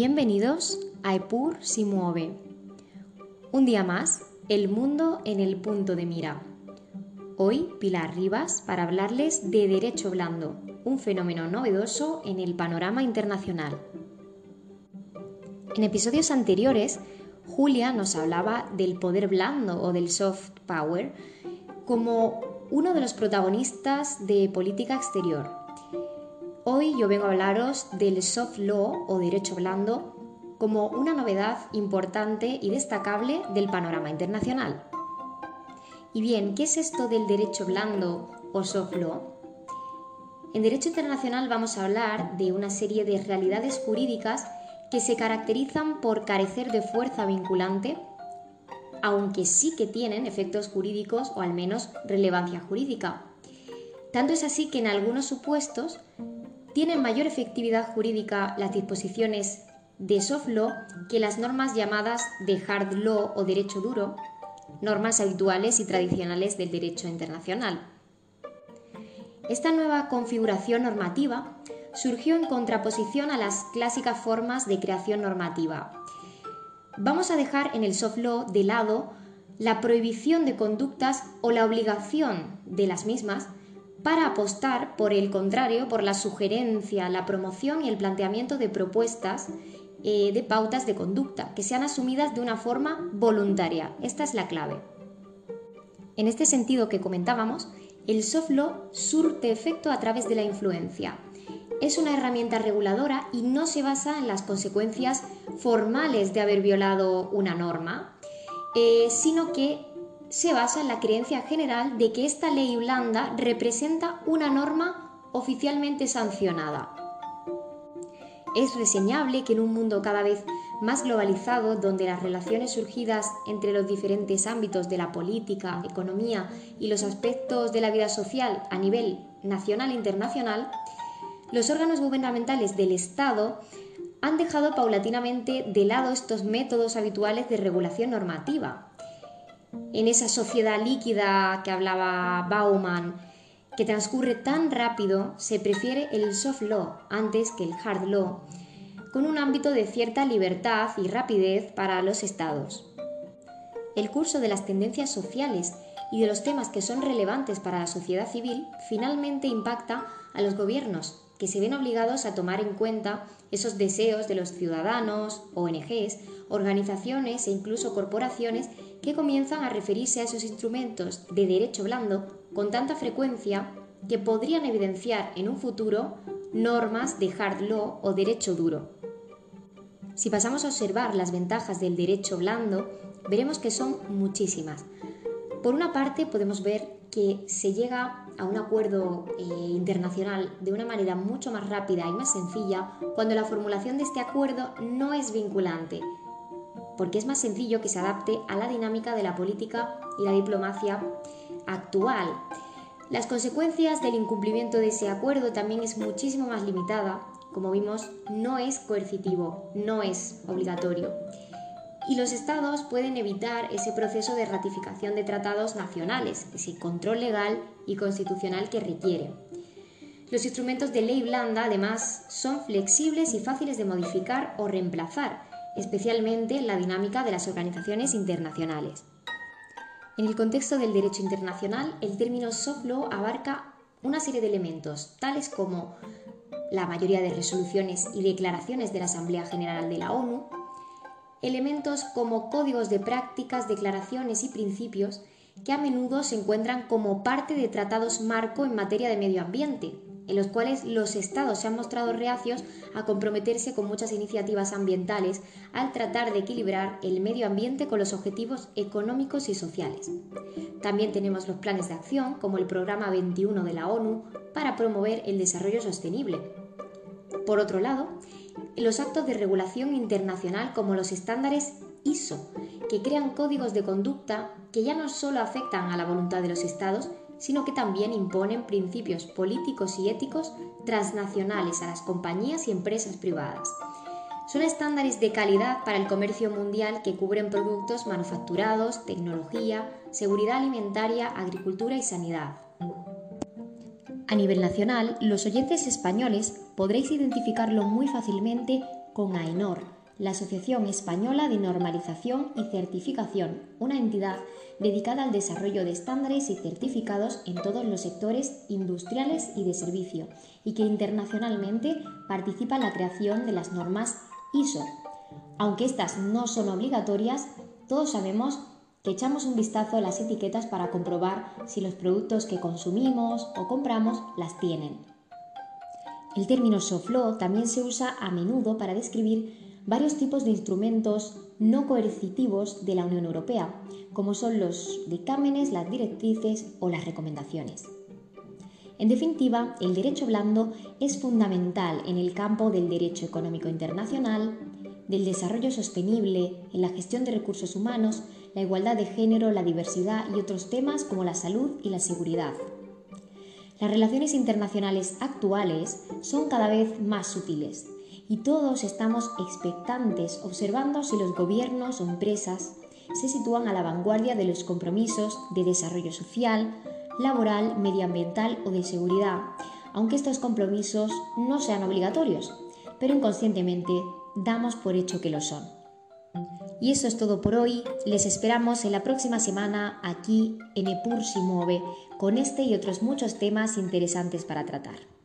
Bienvenidos a Epur si mueve. Un día más, el mundo en el punto de mira. Hoy Pilar Rivas para hablarles de derecho blando, un fenómeno novedoso en el panorama internacional. En episodios anteriores, Julia nos hablaba del poder blando o del soft power como uno de los protagonistas de política exterior Hoy yo vengo a hablaros del soft law o derecho blando como una novedad importante y destacable del panorama internacional. Y bien, ¿qué es esto del derecho blando o soft law? En derecho internacional vamos a hablar de una serie de realidades jurídicas que se caracterizan por carecer de fuerza vinculante, aunque sí que tienen efectos jurídicos o al menos relevancia jurídica. Tanto es así que en algunos supuestos tienen mayor efectividad jurídica las disposiciones de soft law que las normas llamadas de hard law o derecho duro, normas habituales y tradicionales del derecho internacional. Esta nueva configuración normativa surgió en contraposición a las clásicas formas de creación normativa. Vamos a dejar en el soft law de lado la prohibición de conductas o la obligación de las mismas para apostar, por el contrario, por la sugerencia, la promoción y el planteamiento de propuestas eh, de pautas de conducta que sean asumidas de una forma voluntaria. Esta es la clave. En este sentido que comentábamos, el soft law surte efecto a través de la influencia. Es una herramienta reguladora y no se basa en las consecuencias formales de haber violado una norma, eh, sino que se basa en la creencia general de que esta ley blanda representa una norma oficialmente sancionada. Es reseñable que en un mundo cada vez más globalizado, donde las relaciones surgidas entre los diferentes ámbitos de la política, economía y los aspectos de la vida social a nivel nacional e internacional, los órganos gubernamentales del Estado han dejado paulatinamente de lado estos métodos habituales de regulación normativa en esa sociedad líquida que hablaba Bauman, que transcurre tan rápido, se prefiere el soft law antes que el hard law, con un ámbito de cierta libertad y rapidez para los estados. El curso de las tendencias sociales y de los temas que son relevantes para la sociedad civil finalmente impacta a los gobiernos, que se ven obligados a tomar en cuenta esos deseos de los ciudadanos, ONGs, organizaciones e incluso corporaciones que comienzan a referirse a esos instrumentos de derecho blando con tanta frecuencia que podrían evidenciar en un futuro normas de hard law o derecho duro. Si pasamos a observar las ventajas del derecho blando, veremos que son muchísimas. Por una parte, podemos ver que se llega a un acuerdo eh, internacional de una manera mucho más rápida y más sencilla cuando la formulación de este acuerdo no es vinculante, porque es más sencillo que se adapte a la dinámica de la política y la diplomacia actual. Las consecuencias del incumplimiento de ese acuerdo también es muchísimo más limitada. Como vimos, no es coercitivo, no es obligatorio y los estados pueden evitar ese proceso de ratificación de tratados nacionales, ese control legal y constitucional que requiere. Los instrumentos de ley blanda, además, son flexibles y fáciles de modificar o reemplazar, especialmente en la dinámica de las organizaciones internacionales. En el contexto del derecho internacional, el término soft law abarca una serie de elementos, tales como la mayoría de resoluciones y declaraciones de la Asamblea General de la ONU, elementos como códigos de prácticas, declaraciones y principios que a menudo se encuentran como parte de tratados marco en materia de medio ambiente, en los cuales los estados se han mostrado reacios a comprometerse con muchas iniciativas ambientales al tratar de equilibrar el medio ambiente con los objetivos económicos y sociales. También tenemos los planes de acción, como el Programa 21 de la ONU, para promover el desarrollo sostenible. Por otro lado, los actos de regulación internacional como los estándares ISO, que crean códigos de conducta que ya no solo afectan a la voluntad de los estados, sino que también imponen principios políticos y éticos transnacionales a las compañías y empresas privadas. Son estándares de calidad para el comercio mundial que cubren productos manufacturados, tecnología, seguridad alimentaria, agricultura y sanidad. A nivel nacional, los oyentes españoles podréis identificarlo muy fácilmente con AENOR, la Asociación Española de Normalización y Certificación, una entidad dedicada al desarrollo de estándares y certificados en todos los sectores industriales y de servicio, y que internacionalmente participa en la creación de las normas ISO. Aunque estas no son obligatorias, todos sabemos que echamos un vistazo a las etiquetas para comprobar si los productos que consumimos o compramos las tienen. El término soft law también se usa a menudo para describir varios tipos de instrumentos no coercitivos de la Unión Europea, como son los dictámenes, las directrices o las recomendaciones. En definitiva, el derecho blando es fundamental en el campo del derecho económico internacional, del desarrollo sostenible, en la gestión de recursos humanos, la igualdad de género, la diversidad y otros temas como la salud y la seguridad. Las relaciones internacionales actuales son cada vez más sutiles y todos estamos expectantes observando si los gobiernos o empresas se sitúan a la vanguardia de los compromisos de desarrollo social, laboral, medioambiental o de seguridad, aunque estos compromisos no sean obligatorios, pero inconscientemente damos por hecho que lo son. Y eso es todo por hoy. Les esperamos en la próxima semana aquí en Epur si mueve con este y otros muchos temas interesantes para tratar.